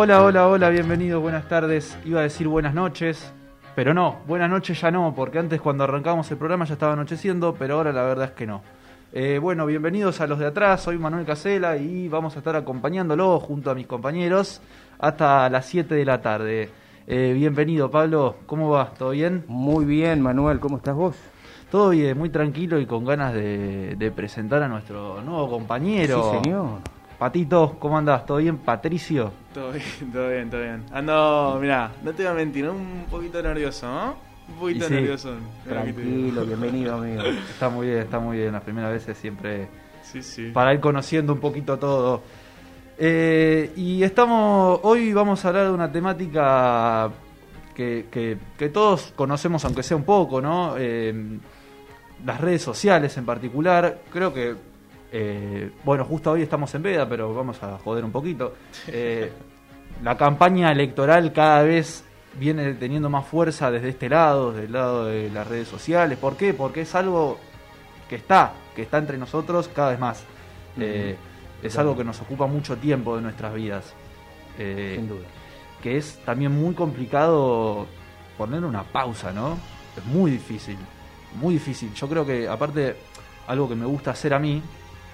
Hola, hola, hola, bienvenidos, buenas tardes. Iba a decir buenas noches, pero no, buenas noches ya no, porque antes cuando arrancamos el programa ya estaba anocheciendo, pero ahora la verdad es que no. Eh, bueno, bienvenidos a los de atrás, soy Manuel Casela y vamos a estar acompañándolo junto a mis compañeros hasta las 7 de la tarde. Eh, bienvenido Pablo, ¿cómo va? ¿Todo bien? Muy bien, Manuel, ¿cómo estás vos? Todo bien, muy tranquilo y con ganas de, de presentar a nuestro nuevo compañero. Sí, señor. Patito, ¿cómo andás? ¿Todo bien, Patricio? Todo bien, todo bien, todo bien. Ando, mirá, no te voy a mentir, un poquito nervioso, ¿no? Un poquito sí, nervioso. Tranquilo, bienvenido, amigo. Está muy bien, está muy bien. Las primeras veces siempre Sí, sí. para ir conociendo un poquito todo. Eh, y estamos, hoy vamos a hablar de una temática que, que- que todos conocemos, aunque sea un poco, ¿no? Eh, las redes sociales en particular. Creo que, eh, bueno, justo hoy estamos en veda, pero vamos a joder un poquito. Eh, la campaña electoral cada vez viene teniendo más fuerza desde este lado, del lado de las redes sociales. ¿Por qué? Porque es algo que está, que está entre nosotros cada vez más. Eh, es algo que nos ocupa mucho tiempo de nuestras vidas. Eh, Sin duda. que es también muy complicado poner una pausa, ¿no? Es muy difícil, muy difícil. Yo creo que, aparte, algo que me gusta hacer a mí,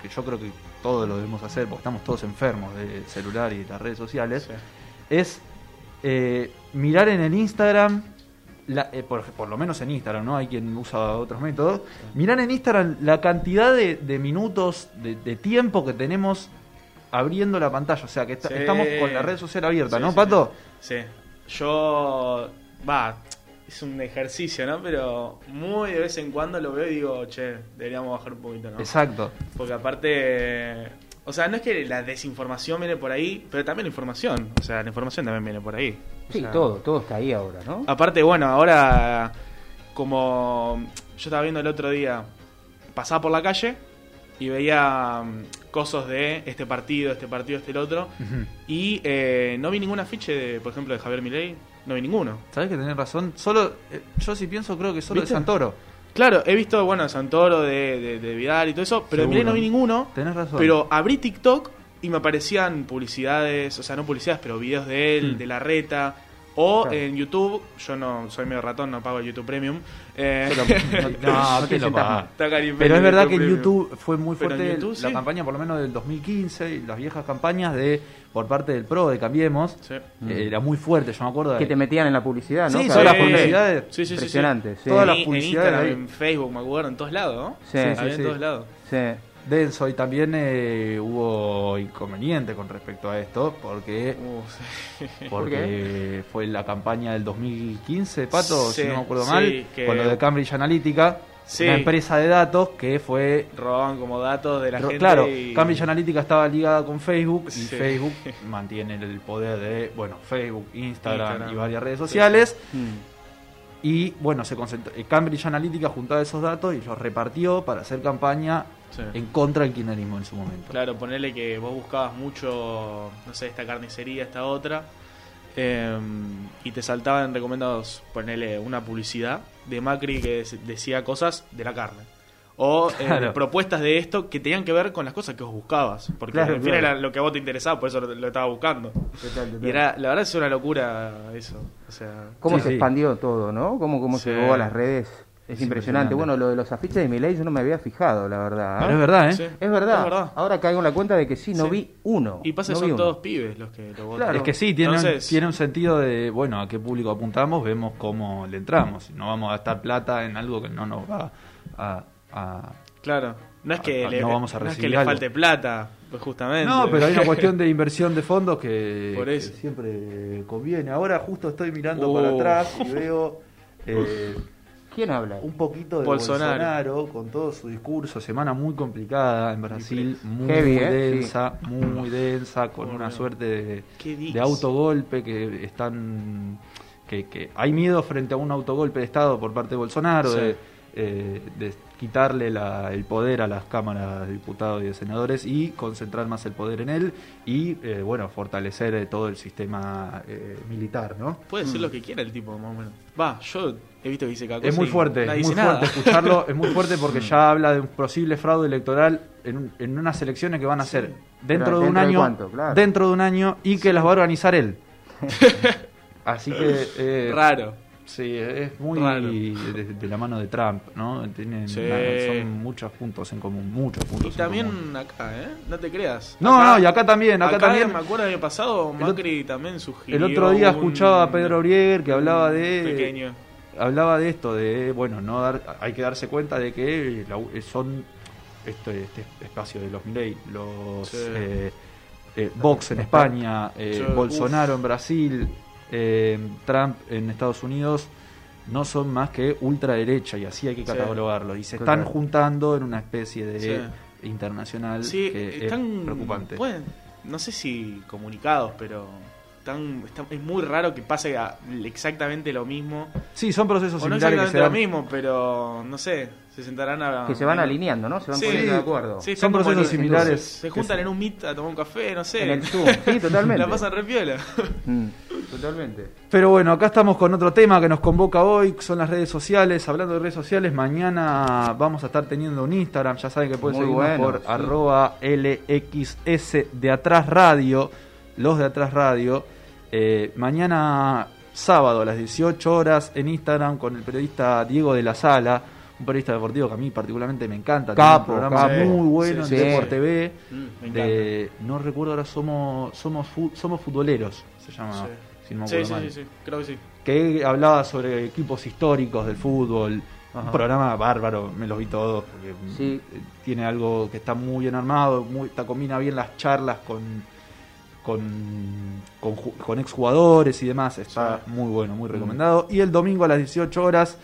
que yo creo que todos lo debemos hacer porque estamos todos enfermos del celular y de las redes sociales, Sí. es eh, mirar en el Instagram, la- eh, por, por lo menos en Instagram, ¿no? Hay quien usa otros métodos. Mirar en Instagram la cantidad de, de minutos, de, de tiempo que tenemos abriendo la pantalla. O sea, que Sí. estamos con la red social abierta, ¿no, Pato? Sí. Yo, va, es un ejercicio, ¿no? Pero muy de vez en cuando lo veo y digo, che, deberíamos bajar un poquito, ¿no? Exacto. Porque aparte, o sea, no es que la desinformación viene por ahí, pero también la información. O sea, la información también viene por ahí. O Sí, sea, todo, todo está ahí ahora, ¿no? Aparte, bueno, ahora, como yo estaba viendo el otro día, pasaba por la calle y veía mm, cosas de este partido, este partido, este el otro, y eh, no vi ningún afiche, de, por ejemplo, de Javier Milei, no vi ninguno. ¿Sabes que tenés razón? Solo, eh, yo sí pienso, creo que solo ¿Viste? de Santoro. Claro, he visto, bueno, Santoro, de, de, de Vidal y todo eso, pero de. Milei no vi ninguno. Tenés razón. Pero abrí TikTok y me aparecían publicidades, o sea, no publicidades, pero videos de él, Hmm. de la reta. O Claro. en YouTube, yo no soy medio ratón, no pago YouTube Premium. Eh, No, No te ¿quién lo sientas paga? mal. está cariñoso Pero es verdad que en Premium. YouTube fue muy Pero fuerte YouTube, la sí. campaña, por lo menos del 2015, y las viejas campañas de por parte del PRO, de Cambiemos. Sí. eh, era muy fuerte, yo me acuerdo. de- Que te metían en la publicidad, ¿no? Sí, todas las publicidades. Sí, sí, sí, sí. Impresionante, sí. Todas las En- en publicidades Instagram, en Facebook, me acuerdo, en todos lados, ¿no? Sí, Sí, Había sí. en todos lados. Sí. Denso y también eh, hubo inconveniente con respecto a esto porque Uh, sí. porque fue la campaña del 2015 pato Sí, si no me acuerdo sí, mal que- con lo de Cambridge Analytica una empresa de datos que fue Robaban como datos de la gente. claro y- Cambridge Analytica estaba ligada con Facebook y. Facebook mantiene el poder de bueno Facebook Instagram, Instagram. y varias redes sociales Mm. y bueno se concentró eh, Cambridge Analytica juntaba esos datos y los repartió para hacer campaña Sí. en contra del kirchnerismo en su momento Claro, ponerle que vos buscabas mucho, no sé, esta carnicería, esta otra, eh, y te saltaban recomendados ponerle una publicidad de Macri que decía cosas de la carne. O eh, Claro. propuestas de esto que tenían que ver con las cosas que vos buscabas. Porque Claro, al fin claro. era lo que a vos te interesaba, por eso lo, lo estaba buscando. Total, total. Y era, la verdad es una locura eso. O sea, Cómo Sí, se sí. expandió todo, ¿no? Cómo, cómo Sí. llegó a las redes. Es, Es impresionante. impresionante. Bueno, lo de los afiches de Milei yo no me había fijado, la verdad. pero es verdad eh sí. Es verdad. Es verdad. Ahora caigo en la cuenta de que sí, no Sí. vi uno. Y pasa que no son uno. todos pibes los que lo votan. Claro. Es que sí, tiene, Entonces- un, tiene un sentido de, bueno, a qué público apuntamos, vemos cómo le entramos. No vamos a gastar plata en algo que no nos va a... a- Claro. No es que, le, no vamos a no es que le falte plata, pues justamente. No, pero hay una cuestión de inversión de fondos que, Por que eso. siempre conviene. Ahora justo estoy mirando Oh. para atrás y veo eh, ¿Quién habla? un poquito de Bolsonaro. Bolsonaro. con todo su discurso. Semana muy complicada en Brasil, muy Heavy, ¿eh? densa, muy densa, con Oh, una no. suerte de autogolpe que están que, que hay miedo frente a un autogolpe de estado por parte de Bolsonaro Sí. de, eh, de quitarle la- el poder a las cámaras de diputados y de senadores y concentrar más el poder en él y, eh, bueno, fortalecer eh, todo el sistema eh, militar, ¿no? Puede ser lo que quiera el tipo, más o menos. Va, yo he visto que dice cada cosa Es muy fuerte, es muy nada. fuerte escucharlo, es muy fuerte porque ya habla de un posible fraude electoral en, un- en unas elecciones que van a ser dentro de un ¿dentro de año, cuánto? Claro. dentro de un año y que las va a organizar él. Así que eh, Raro. Sí, es muy de, de la mano de Trump, ¿no? Tienen Sí. una- son muchos puntos en común, muchos puntos Y en también común. acá, ¿eh? No te creas. No, no, y acá también, acá también. me acuerdo el año pasado, El Macri también sugirió. El otro día un- escuchaba a Pedro Brieger que hablaba de Pequeño. hablaba de esto de bueno, no dar hay que darse cuenta de que la- son este, este espacio de los Milei, los Sí. eh, eh, Vox en España, eh, Sí, Bolsonaro en Brasil, eh, Trump en Estados Unidos no son más que ultraderecha y así hay que Sí. catalogarlo y se están juntando en una especie de Sí. internacional Sí, que están. es preocupante. no sé si comunicados, pero. Están, está- es muy raro que pase exactamente lo mismo. Sí, son procesos O no similares que exactamente se lo mismo, pero no sé, se sentarán a. Que se van alineando, ¿no? Se van Sí. poniendo de acuerdo. Sí, Son están como procesos similares Se juntan en un meet a tomar un café, no sé. En el Zoom, sí, totalmente. La pasan re piola. Mm, totalmente. Pero bueno, acá estamos con otro tema que nos convoca hoy, son las redes sociales. Hablando de redes sociales, mañana vamos a estar teniendo un Instagram. Ya saben que pueden seguirnos bueno, por sí. arroba LXS de Atrás Radio, los de Atrás Radio. Eh, mañana sábado a las 18 horas en Instagram con el periodista Diego de la Sala, un periodista deportivo que a mí particularmente me encanta. tiene Capo, un programa capo. muy bueno Sí, en sí. Deport TV. Mm, de, no recuerdo ahora, somos somos fu- somos futboleros, se llama. Sí. Si no me Sí, acuerdo sí, mal sí, sí, creo que sí. que hablaba sobre equipos históricos del fútbol. Ajá. Un programa bárbaro, me los vi todos, porque Sí. eh, tiene algo que está muy bien armado, muy, está, combina bien las charlas con con, con, con exjugadores y demás, está Sí. muy bueno, muy recomendado. Y el domingo a las 18 horas,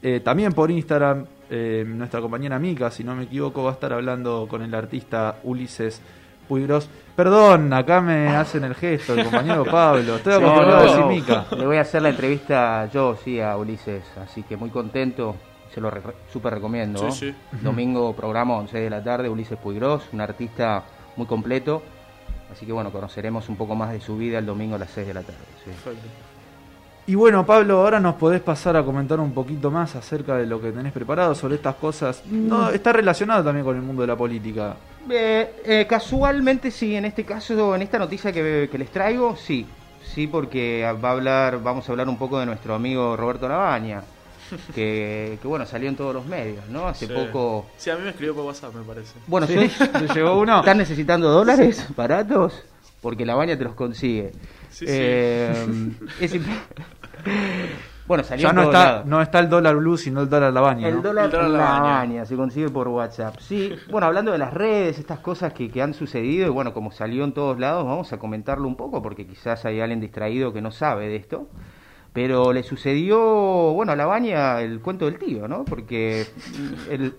eh, también por Instagram, eh, nuestra compañera Mica, si no me equivoco, va a estar hablando con el artista Ulises Puigros. Perdón, acá me hacen el gesto, el compañero Pablo. Estoy Sí, acostumbrado a no, decir no. Mica. Le voy a hacer la entrevista yo, sí, a Ulises. Así que muy contento. Se lo re- súper recomiendo. Sí, sí. Domingo, programa 11 de la tarde. Ulises Puigros, un artista muy completo. Así que bueno, conoceremos un poco más de su vida el domingo a las 6 de la tarde. Perfecto. Y bueno, Pablo, ahora nos podés pasar a comentar un poquito más acerca de lo que tenés preparado sobre estas cosas. No, está relacionado también con el mundo de la política. Eh, eh, casualmente sí, en este caso, en esta noticia que, que les traigo, sí. Sí, porque va a hablar, vamos a hablar un poco de nuestro amigo Roberto Labaña, que, que bueno, salió en todos los medios, ¿no? Hace Sí. poco... Sí, a mí me escribió por WhatsApp, me parece. Bueno, Sí, soy- ¿te llegó uno? ¿Están necesitando dólares baratos? Porque Labaña te los consigue. Sí, sí. Eh, es imp- bueno, salió Ya no está, no está el dólar blue, sino el dólar labaña, El ¿no? dólar, El dólar Labaña. Labaña. se consigue por WhatsApp. Sí, bueno, hablando de las redes, estas cosas que, que han sucedido, y bueno, como salió en todos lados, vamos a comentarlo un poco, porque quizás hay alguien distraído que no sabe de esto. Pero le sucedió, bueno, a Labaña el cuento del tío, ¿no? Porque el-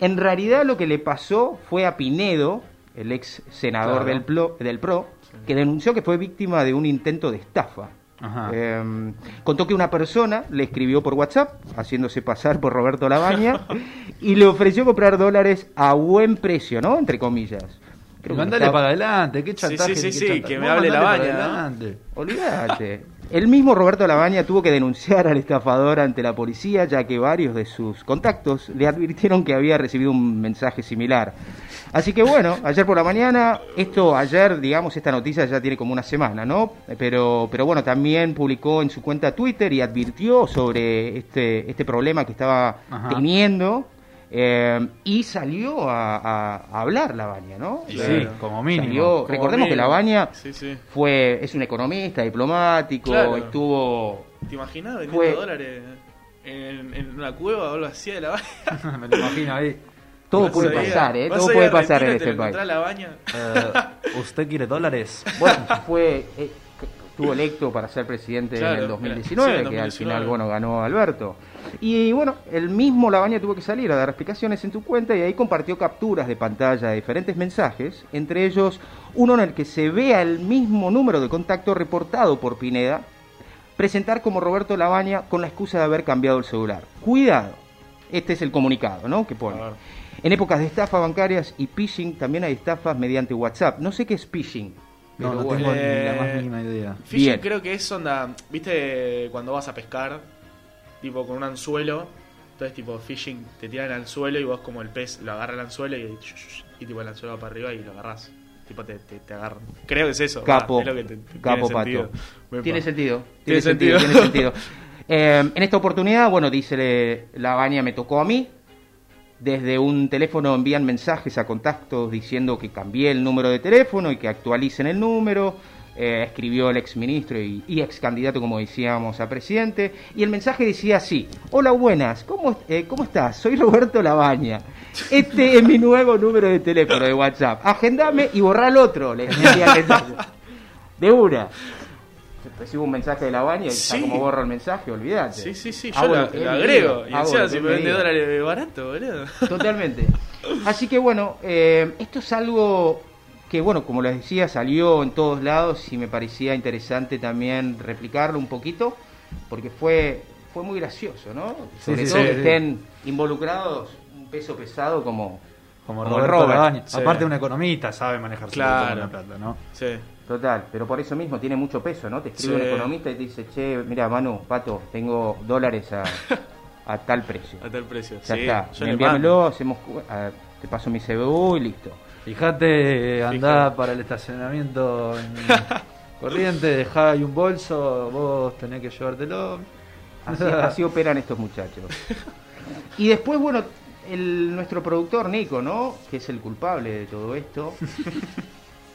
en realidad lo que le pasó fue a Pinedo, el ex senador Claro. del, PLO del PRO, que denunció que fue víctima de un intento de estafa. Ajá. Eh, contó que una persona le escribió por WhatsApp, haciéndose pasar por Roberto Labaña, y le ofreció comprar dólares a buen precio, ¿no? Entre comillas. Creo que Mandale para adelante, qué chantaje. sí, sí, sí, que me hable Labaña. Olvídate. El mismo Roberto Labaña tuvo que denunciar al estafador ante la policía, ya que varios de sus contactos le advirtieron que había recibido un mensaje similar. Así que bueno, ayer por la mañana, esto ayer, digamos, esta noticia ya tiene como una semana, ¿no? Pero, pero bueno, también publicó en su cuenta Twitter y advirtió sobre este, este problema que estaba Ajá. teniendo. eh, y salió a, a- a hablar Labaña, ¿no? Y Claro. sí, como mínimo. Salió- Como recordemos que mínimo. Labaña Sí, sí. fue es un economista, diplomático, Claro. estuvo ¿Te imaginas vendiendo Fue- dólares en, en una cueva o algo así de la baña? me lo imagino ahí. Todo puede pasar, ¿eh? vas Todo puede pasar en este país. encontrás la baña. Eh, ¿Usted quiere dólares? Bueno, fue eh, estuvo electo para ser presidente en Claro, el sí, 2019, en que al 2019. final bueno ganó Alberto. Y bueno, el mismo Labaña tuvo que salir a dar explicaciones en tu cuenta y ahí compartió capturas de pantalla de diferentes mensajes, entre ellos uno en el que se vea el mismo número de contacto reportado por Pineda presentar como Roberto Labaña con la excusa de haber cambiado el celular. Cuidado. este es el comunicado, ¿no? Que pone. A ver. En épocas de estafas bancarias y phishing también hay estafas mediante WhatsApp. No sé qué es phishing. No, pero no bueno. tengo ni la Eh, más mínima idea. Bien. creo que es onda. ¿Viste cuando vas a pescar? Tipo con un anzuelo. Entonces, tipo, fishing te tiran el anzuelo y vos, como el pez, lo agarra el anzuelo y, y tipo el anzuelo va para arriba y lo agarrás. Tipo, te, te, te agarran. Creo que es eso. Capo, va, es lo que te- te- capo tiene sentido. pato. Tiene sentido. Tiene Tiene sentido. sentido. Tiene sentido. Eh, en esta oportunidad, bueno, dice la baña me tocó a mí. Desde un teléfono envían mensajes a contactos diciendo que cambié el número de teléfono y que actualicen el número. Eh, escribió el ex ministro y, y ex candidato, como decíamos, a presidente. Y el mensaje decía así: Hola, buenas, ¿cómo, eh, ¿cómo estás? Soy Roberto Labaña. Este es mi nuevo número de teléfono de WhatsApp. Agendame y borra el otro. Le decía el mensaje. De una. Recibo un mensaje de la baña y Sí. está como borro el mensaje, olvídate. Sí, sí, sí. Yo lo, él agrego. Y lo si me vende dólares barato, boludo. Totalmente. Así que bueno, eh, esto es algo que, bueno, como les decía, salió en todos lados y me parecía interesante también replicarlo un poquito, porque fue, fue muy gracioso, ¿no? Sí, Sobre sí, todo sí, que sí. estén involucrados un peso pesado como, Como como Roberto Robert. Labaña. Sí. Aparte, un economista sabe manejar su Claro. la plata, ¿no? Sí. Total, pero por eso mismo tiene mucho peso, ¿no? Te escribe Sí. un economista y te dice, che, mira, Manu, Pato, tengo dólares a, a tal precio. A tal precio. Ya sí, está, yo envíamelo, hacemos, cu- ah, te paso mi CBU y listo. Fíjate, andá Fíjate. para el estacionamiento en corriente, dejá ahí un bolso, vos tenés que llevártelo. Así, así operan estos muchachos. Y después, bueno, el, nuestro productor Nico, ¿no? Que es el culpable de todo esto.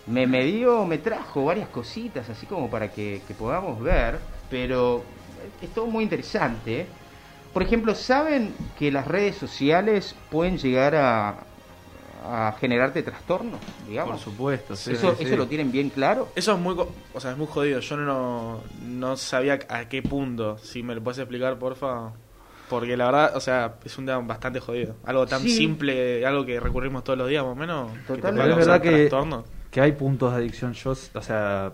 Me, me dio, me trajo varias cositas, así como para que, que podamos ver, pero es todo muy interesante. Por ejemplo, ¿saben que las redes sociales pueden llegar a, a generarte trastornos, digamos? Por supuesto, sí. ¿Eso, sí, ¿Eso lo tienen bien claro? Eso es muy, co- o sea, es muy jodido. Yo no, no sabía a qué punto. Si me lo puedes explicar, porfa. Porque la verdad, o sea, es un tema bastante jodido. Algo tan Sí. simple, algo que recurrimos todos los días, más o menos. que te Es causar verdad que, trastorno. Que hay puntos de adicción. Yo, o sea,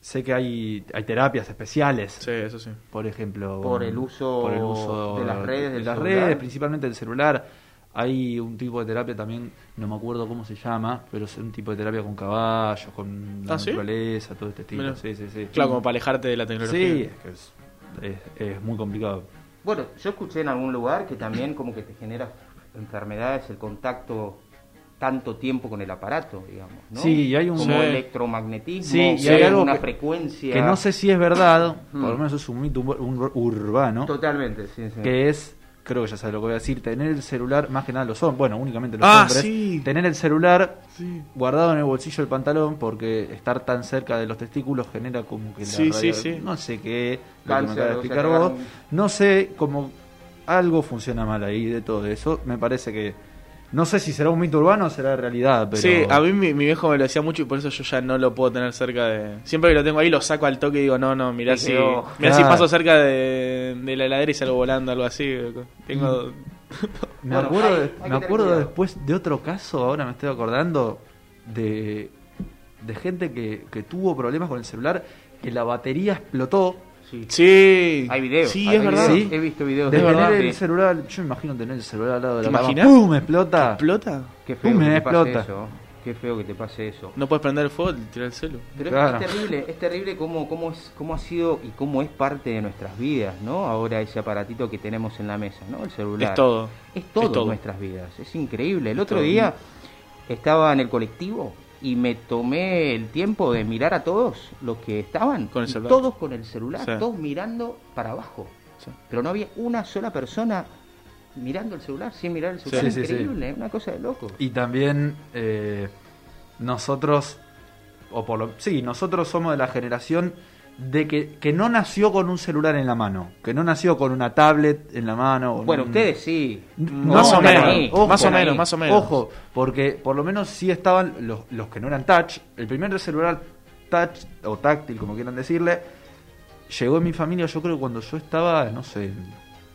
sé que hay, hay terapias especiales. Sí, eso sí. Por ejemplo, Por el uso por el uso de las redes de las celular. redes, principalmente del celular. Hay un tipo de terapia también, no me acuerdo cómo se llama, pero es un tipo de terapia con caballos, con la ¿Ah, sí? naturaleza, todo este estilo. Sí, sí, sí. Claro, como para alejarte de la tecnología. Sí, es que es, es- es muy complicado. Bueno, yo escuché en algún lugar que también como que te genera enfermedades el contacto tanto tiempo con el aparato, digamos, ¿no? Sí, y hay un- como Sí. electromagnetismo, Sí, y hay algo una que- frecuencia Que no sé si es verdad, Mm. por lo menos es un mito urbano, totalmente, sí, sí. que es, creo que ya sabes lo que voy a decir, tener el celular, más que nada los hombres, bueno, únicamente los Ah, hombres, sí. tener el celular Sí. guardado en el bolsillo del pantalón porque estar tan cerca de los testículos genera como que la Sí, sí, radio- sí. no sé qué, lo que me Cáncer, de o sea, explicar vos, no sé cómo algo funciona mal ahí de todo eso, me parece que no sé si será un mito urbano o será realidad, pero Sí, a mí mi, mi viejo me lo decía mucho y por eso yo ya no lo puedo tener cerca de... Siempre que lo tengo ahí lo saco al toque y digo, no, no, mirá si, mirá si paso cerca de, de la heladera y salgo volando, algo así. Tengo... Me Bueno, acuerdo, hay- hay me acuerdo después de otro caso, ahora me estoy acordando, de, de gente que, que tuvo problemas con el celular, que la batería explotó. Sí. Sí. Hay videos. Sí, hay es verdad. Sí. He visto videos De de tener verdad. el celular, yo me imagino tener el celular al lado de ¿Te la cama. ¡Pum! explota. ¿Explota? Qué feo Pum, que me te pase explota. eso. Qué feo que te pase eso. No puedes prender el fuego y tirar el celu. Pero es- Claro. es, terrible, es terrible cómo, cómo, es, cómo ha sido y cómo es parte de nuestras vidas, ¿no? Ahora ese aparatito que tenemos en la mesa, ¿no? El celular. Es todo. Es todo, Es todo. nuestras vidas, es increíble. El otro todo. día estaba en el colectivo y me tomé el tiempo de mirar a todos los que estaban, Con el todos con el celular, Sí. todos mirando para abajo. Sí. Pero no había una sola persona mirando el celular, sin mirar el celular. Sí. increíble, una cosa de loco. Y también eh, nosotros, o por lo, sí, nosotros somos de la generación de que, que no nació con un celular en la mano, que no nació con una tablet en la mano. Bueno, un- ustedes sí. No, Más o menos, ahí, ojo, más o menos, más o menos. Ojo, porque por lo menos sí estaban los, los que no eran touch. El primer celular touch o táctil, como quieran decirle, llegó en mi familia, yo creo, cuando yo estaba, no sé,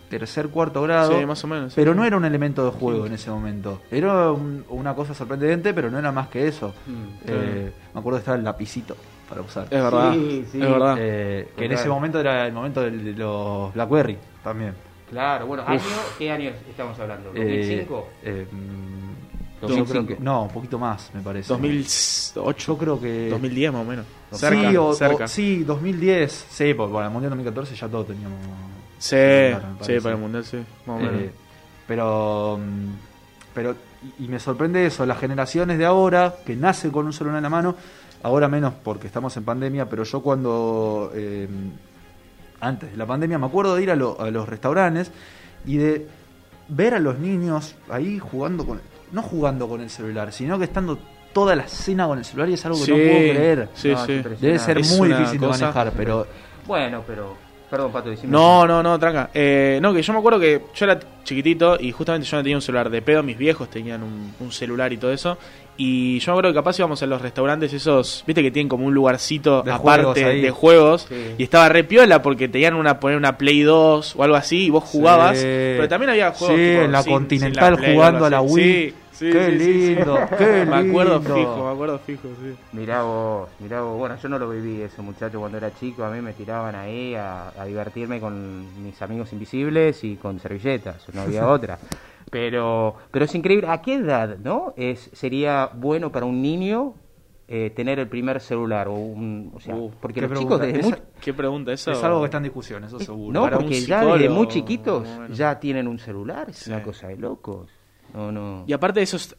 tercer, cuarto grado. Sí, más o menos. sí. Pero no era un elemento de juego en ese momento. Era un- una cosa sorprendente, pero no era más que eso. Mm, Eh, me acuerdo que estaba el lapicito para usar. Es verdad. Sí, sí. Es verdad. Eh, que en ese momento era el momento de los Blackberry también. Claro, bueno, ¿año, ¿qué año estamos hablando? ¿2005? Eh, eh, mm, yo 2005. creo que- no, un poquito más, me parece. 2008, Yo creo que. 2010 más o menos. Sí, Cerca, o- o- cerca. sí, 2010. Sí, porque para el Mundial 2014 ya todos teníamos. Sí, sí, para el mundial, sí. Más o menos. Eh, pero. mm, pero y, y me sorprende eso, las generaciones de ahora, que nacen con un celular en la mano, ahora menos porque estamos en pandemia, pero yo cuando. eh, antes de la pandemia me acuerdo de ir a, lo- a los restaurantes y de ver a los niños ahí jugando con. No jugando con el celular, sino que estando toda la cena con el celular y es algo que Sí, no puedo creer. Sí, No, sí. Debe ser Es muy difícil de manejar, pero Bueno, pero. Perdón, Pato, decime. No, no, no, tranca. Eh, no, que yo me acuerdo que yo era chiquitito y justamente yo no tenía un celular de pedo, mis viejos tenían un, un celular y todo eso. Y yo me acuerdo que capaz íbamos a los restaurantes esos, viste que tienen como un lugarcito De aparte de juegos. Sí. Y estaba re piola porque tenían una poner una Play 2 o algo así y vos jugabas. Sí. Pero también había juegos Sí, tipo, en la sin- Continental sin la Play, jugando a la. Wii. Sí, sí, Qué sí, sí, sí. lindo, qué Me acuerdo lindo. fijo, me acuerdo fijo, sí. Mirá vos, mirá vos. Bueno, yo no lo viví eso, muchacho, cuando era chico. A mí me tiraban ahí a, a divertirme con mis amigos invisibles y con servilletas. No había otra. Pero, pero es increíble. ¿A qué edad, no? Es, sería bueno para un niño eh, tener el primer celular o un, o sea, Uh, porque los chicos desde Esa- muy ¿Qué pregunta eso? es algo que está en discusión, eso seguro. no, Para porque ya desde muy chiquitos bueno. ya tienen un celular, es Sí. una cosa de locos. No, no. Y aparte de eso es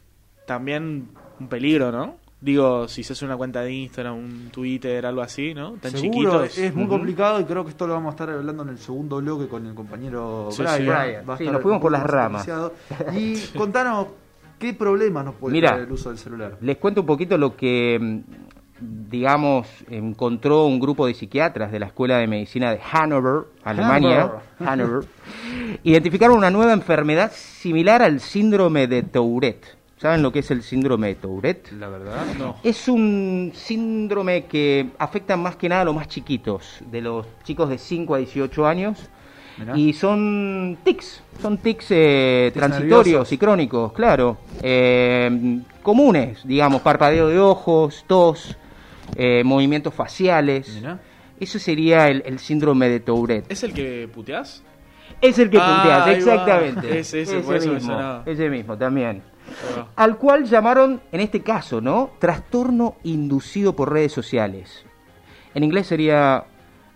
también un peligro, ¿no? Digo, si se hace una cuenta de Instagram, un Twitter, algo así, ¿no? Tan Seguro, chiquitos. es muy complicado y creo que esto lo vamos a estar hablando en el segundo bloque con el compañero Sí, Brian. sí. Brian. Va a Sí, estar nos fuimos por las ramas. Y contanos qué problemas nos puede traer el uso del celular. Les cuento un poquito lo que, mm, digamos, encontró un grupo de psiquiatras de la Escuela de Medicina de Hannover, Alemania. Hannover. Identificaron una nueva enfermedad similar al síndrome de Tourette. ¿Saben lo que es el síndrome de Tourette? La verdad, No. Es un síndrome que afecta más que nada a los más chiquitos, de los chicos de 5 a 18 años. Mirá. Y son tics, son tics, eh, Tics transitorios nerviosos. y crónicos, claro. Eh, comunes, digamos, parpadeo de ojos, tos, eh, movimientos faciales. Mirá. Eso sería el, el síndrome de Tourette. ¿Es el que puteás? Es el que Ah, va. exactamente. Ese, ese, me mismo, ese mismo también. Ah. Al cual llamaron, en este caso, ¿no? Trastorno inducido por redes sociales. En inglés sería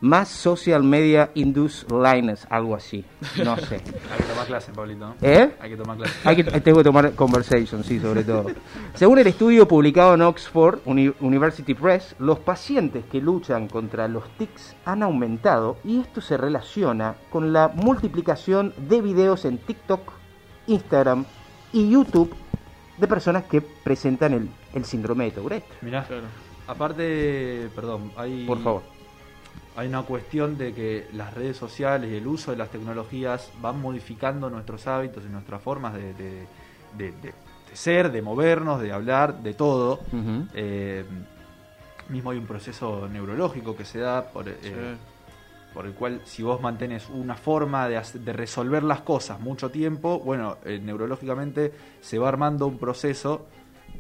Mass Social Media Induced Lines, algo así. No sé. Hay que tomar clase, Pablito. ¿Eh? Hay que tomar clase. Hay que, tengo que tomar conversation, sí, sobre todo. Según el estudio publicado en Oxford Uni- University Press, los pacientes que luchan contra los tics han aumentado y esto se relaciona con la multiplicación de videos en TikTok, Instagram y YouTube de personas que presentan el, el síndrome de Tourette. Mirá, Claro. aparte, perdón, hay, Por favor. hay una cuestión de que las redes sociales y el uso de las tecnologías van modificando nuestros hábitos y nuestras formas de, de- de- de- de ser, de movernos, de hablar, de todo. Eh, mismo hay un proceso neurológico que se da por, eh, Sí. Por el cual si vos mantenés una forma de, resolver las cosas mucho tiempo, bueno, eh, neurológicamente se va armando un proceso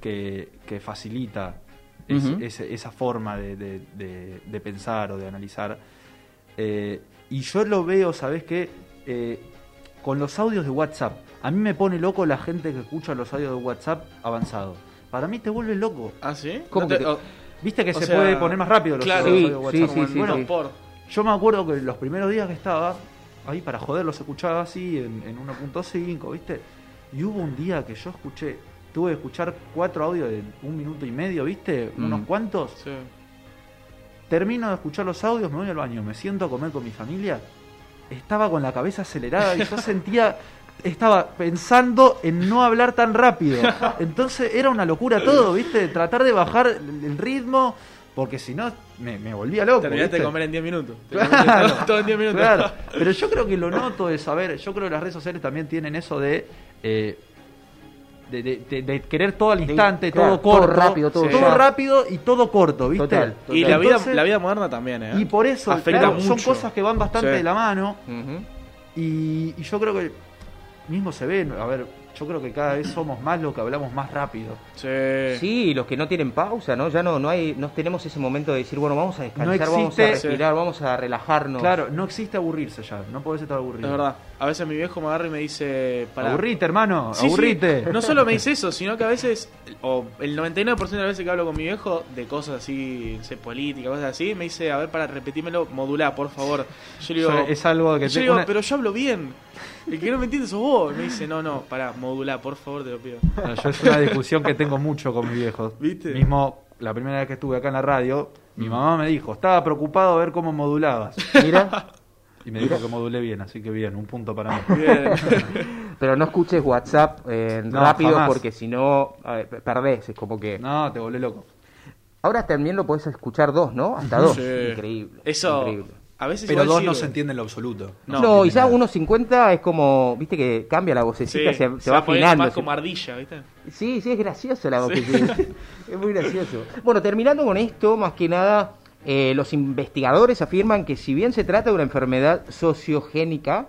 que, que facilita es- esa forma de, de- de- de pensar o de analizar. Eh, y yo lo veo, ¿sabés qué? Eh, con los audios de WhatsApp. A mí me pone loco la gente que escucha los audios de WhatsApp avanzados. Para mí te vuelve loco. ¿Ah, sí? ¿Cómo No te- que te- oh, Viste que se sea, puede poner más rápido los claro. audios Sí, de WhatsApp. sí, sí, bueno, sí. por. Yo me acuerdo que los primeros días que estaba ahí para joder los escuchaba así en, en 1.5, ¿viste? Y hubo un día que yo escuché, tuve que escuchar cuatro audios de un minuto y medio, ¿viste? Mm. Unos cuantos. Sí. Termino de escuchar los audios, me voy al baño, me siento a comer con mi familia. Estaba con la cabeza acelerada y yo sentía, estaba pensando en no hablar tan rápido. Entonces era una locura todo, ¿viste? Tratar de bajar el el ritmo, porque si no me, me volvía loco. Terminaste de comer en 10 minutos. Claro, todo en 10 minutos. claro. Pero yo creo que lo noto de saber, yo creo que las redes sociales también tienen eso de eh, de, de- de- de querer todo al instante, claro, todo corto, todo rápido, todo todo ya. rápido y todo corto, ¿viste? Total, Y la vida, Entonces- la vida moderna también, ¿eh? Y por eso Afecta claro, son mucho. cosas que van bastante Sí. de la mano y yo creo que mismo se ve, a ver, yo creo que cada vez somos más los que hablamos más rápido. Sí. Sí, los que no tienen pausa, ¿no? Ya no, no hay, no tenemos ese momento de decir, bueno, vamos a descansar, No vamos a respirar, vamos a relajarnos. Claro, no existe aburrirse ya, no podés estar aburrido. Es verdad. A veces mi viejo me agarra y me dice... Para... Aburrite, hermano, Sí, sí. aburrite. No solo me dice eso, sino que a veces, o el 99% de las veces que hablo con mi viejo de cosas así, no sé, política, cosas así, me dice, a ver, para repetímelo, modulá, por favor. Yo le digo, es algo que yo te- digo, una- pero yo hablo bien. El que no me entiende sos vos. Me dice, no, no, para, modulá, por favor, te lo pido. No, yo es una discusión que tengo mucho con mi viejo. ¿Viste? Mismo, la primera vez que estuve acá en la radio, mi mamá me dijo, estaba preocupado a ver cómo modulabas. Mira, Y me dijo que modulé bien, así que bien, un punto para mí. Bien. pero no escuches WhatsApp eh, No, rápido jamás. porque si no, perdés, es como que... No, te volé loco. Ahora también lo podés escuchar dos, ¿no? Hasta dos. Sí. Increíble. Eso, increíble. A veces Pero dos sirve. no se entiende en lo absoluto. No, No, y ya tiene nada. 1.50 es como, viste que cambia la vocecita, Sí, se, se va afinando. más como ardilla, ¿viste? Sí, sí, es gracioso la vocecita. es muy gracioso. Bueno, terminando con esto, más que nada, eh, los investigadores afirman que si bien se trata de una enfermedad sociogénica,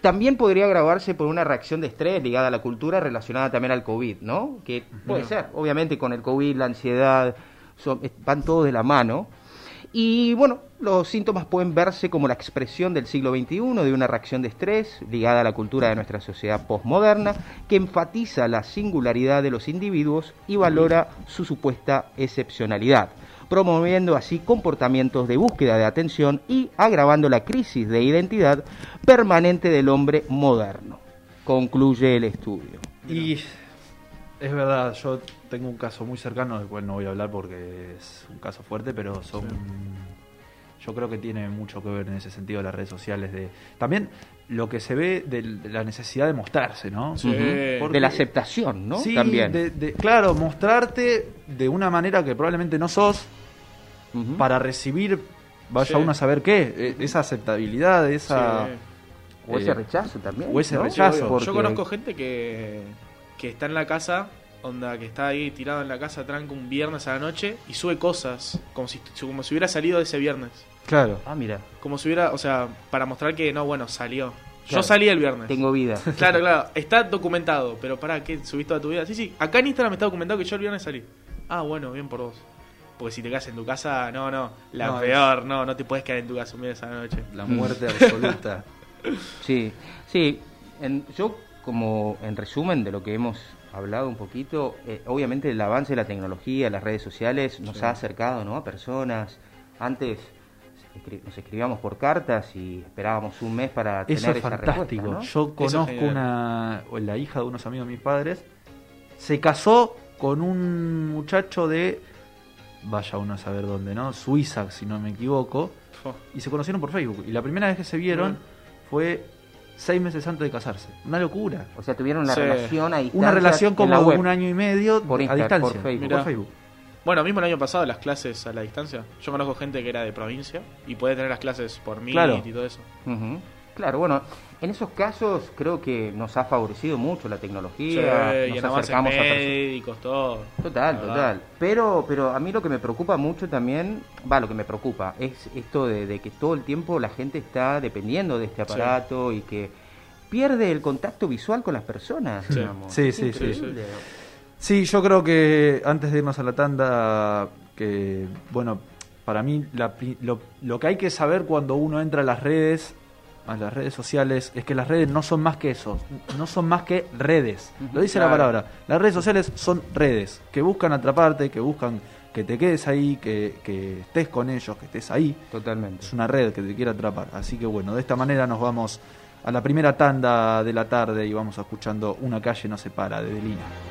también podría agravarse por una reacción de estrés ligada a la cultura relacionada también al COVID, ¿no? Que puede ser, obviamente con el COVID, la ansiedad, son- es- van todos de la mano. Y bueno, los síntomas pueden verse como la expresión del siglo XXI de una reacción de estrés ligada a la cultura de nuestra sociedad postmoderna que enfatiza la singularidad de los individuos y valora su supuesta excepcionalidad, promoviendo así comportamientos de búsqueda de atención y agravando la crisis de identidad permanente del hombre moderno, concluye el estudio. Y es verdad, yo tengo un caso muy cercano del cual no voy a hablar porque es un caso fuerte, pero son. Yo creo que tiene mucho que ver en ese sentido las redes sociales. de También lo que se ve de, la necesidad de mostrarse, ¿no? Sí. Porque- De la aceptación, ¿no? Sí, También. de- de- claro, mostrarte de una manera que probablemente no sos para recibir, vaya Sí. uno a saber qué, eh, esa aceptabilidad, esa... Sí. O ese eh, rechazo también. o ese ¿no? rechazo. Porque- Yo conozco gente que, que está en la casa, onda, que está ahí tirado en la casa, tranca un viernes a la noche y sube cosas, como si, como si hubiera salido de ese viernes. Claro. Ah, mira, Como si hubiera, o sea, para mostrar que no, bueno, salió. Claro. Yo salí el viernes. tengo vida. Claro, claro, está documentado, pero para ¿qué? ¿Subís toda tu vida? Sí, sí, acá en Instagram está documentado que yo el viernes salí. Ah, bueno, bien por vos. Porque si te quedas en tu casa, no, no, la No, peor, no, no te puedes quedar en tu casa un viernes a la noche. La muerte absoluta. Sí, sí. En- yo, como en resumen de lo que hemos hablado un poquito, eh, obviamente el avance de la tecnología, las redes sociales, nos Sí. ha acercado ¿no? a personas. Antes escri- nos escribíamos por cartas y esperábamos un mes para tener Eso es esa fantástico. respuesta, ¿no? Yo conozco una, o la hija de unos amigos de mis padres, se casó con un muchacho de, vaya uno a saber dónde, ¿no? Suiza, si no me equivoco, Fo. y se conocieron por Facebook. Y la primera vez que se vieron fue seis meses antes de casarse. Una locura. O sea, tuvieron una Sí. relación a distancia. Una relación en como la de web. un año y medio Por a distancia. por Facebook. Mirá. Facebook. Bueno, mismo el año pasado las clases a la distancia. Yo conozco gente que era de provincia y puede tener las clases por Claro. y todo eso. Ujú. Claro, bueno, en esos casos creo que nos ha favorecido mucho la Sí, tecnología. y nos en avances acercamos a personas. médicos, todo. Total, total. Pero, pero a mí lo que me preocupa mucho también, va, lo que me preocupa es esto de, de que todo el tiempo la gente está dependiendo de este aparato y que pierde el contacto visual con las personas. Sí. digamos. Sí, sí, sí. Sí, yo creo que antes de irnos a la tanda, que bueno, para mí la lo, lo que hay que saber cuando uno entra a las redes, a las redes sociales, es que las redes no son más que eso, no son más que redes. Lo dice la palabra. Las redes sociales son redes que buscan atraparte, que buscan que te quedes ahí, que, que estés con ellos, que estés ahí. Totalmente. Es una red que te quiere atrapar. Así que bueno, de esta manera nos vamos a la primera tanda de la tarde y vamos escuchando Una calle no se para de Delina.